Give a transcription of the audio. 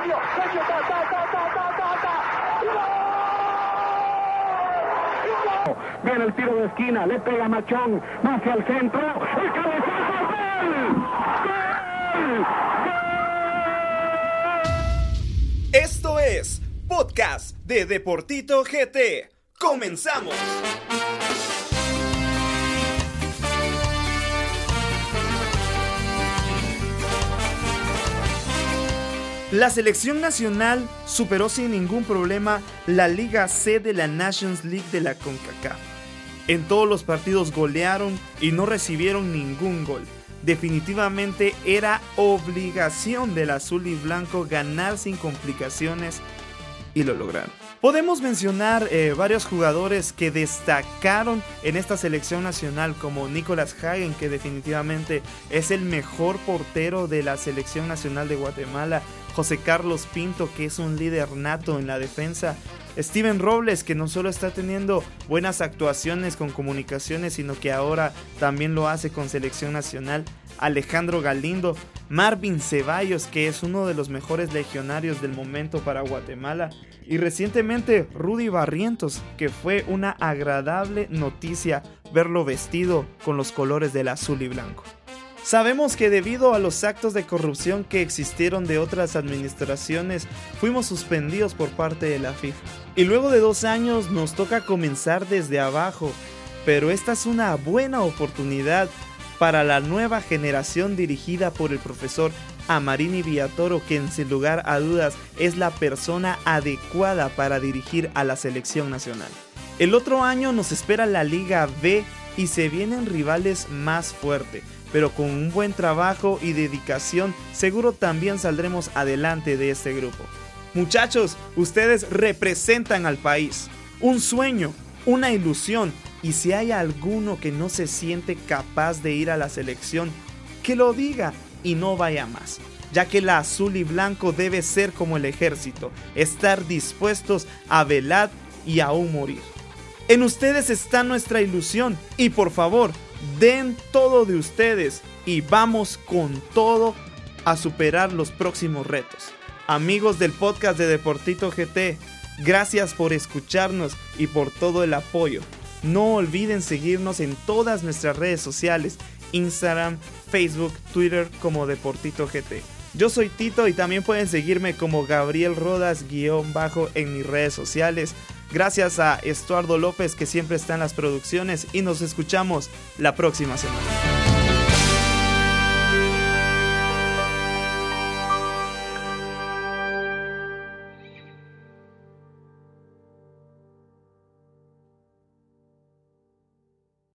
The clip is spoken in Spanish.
Sergio. ¡Gol! El tiro de esquina, le pega Machón, hacia el centro, el cabezazo, ¡gol! ¡Gol! Esto es Podcast de Deportito GT. ¡Comenzamos! La selección nacional superó sin ningún problema la Liga C de la Nations League de la CONCACAF. En todos los partidos golearon y no recibieron ningún gol. Definitivamente era obligación del azul y blanco ganar sin complicaciones y lo lograron. Podemos mencionar eh, varios jugadores que destacaron en esta selección nacional como Nicolas Hagen que definitivamente es el mejor portero de la selección nacional de Guatemala, José Carlos Pinto que es un líder nato en la defensa, Steven Robles que no solo está teniendo buenas actuaciones con comunicaciones sino que ahora también lo hace con selección nacional, Alejandro Galindo, Marvin Ceballos, que es uno de los mejores legionarios del momento para Guatemala, y recientemente Rudy Barrientos, que fue una agradable noticia verlo vestido con los colores del azul y blanco. Sabemos que debido a los actos de corrupción que existieron de otras administraciones, fuimos suspendidos por parte de la FIFA. Y luego de dos años nos toca comenzar desde abajo, pero esta es una buena oportunidad para la nueva generación dirigida por el profesor Amarini Villatoro, quien sin lugar a dudas es la persona adecuada para dirigir a la selección nacional. El otro año nos espera la Liga B y se vienen rivales más fuertes, pero con un buen trabajo y dedicación seguro también saldremos adelante de este grupo. Muchachos, ustedes representan al país, un sueño, una ilusión, y si hay alguno que no se siente capaz de ir a la selección, que lo diga y no vaya más, ya que la azul y blanco debe ser como el ejército, estar dispuestos a velar y aún morir. En ustedes está nuestra ilusión y por favor, den todo de ustedes y vamos con todo a superar los próximos retos. Amigos del podcast de Deportito GT, gracias por escucharnos y por todo el apoyo. No olviden seguirnos en todas nuestras redes sociales, Instagram, Facebook, Twitter como Deportito GT. Yo soy Tito y también pueden seguirme como Gabriel Rodas guion bajo en mis redes sociales. Gracias a Estuardo López que siempre está en las producciones y nos escuchamos la próxima semana.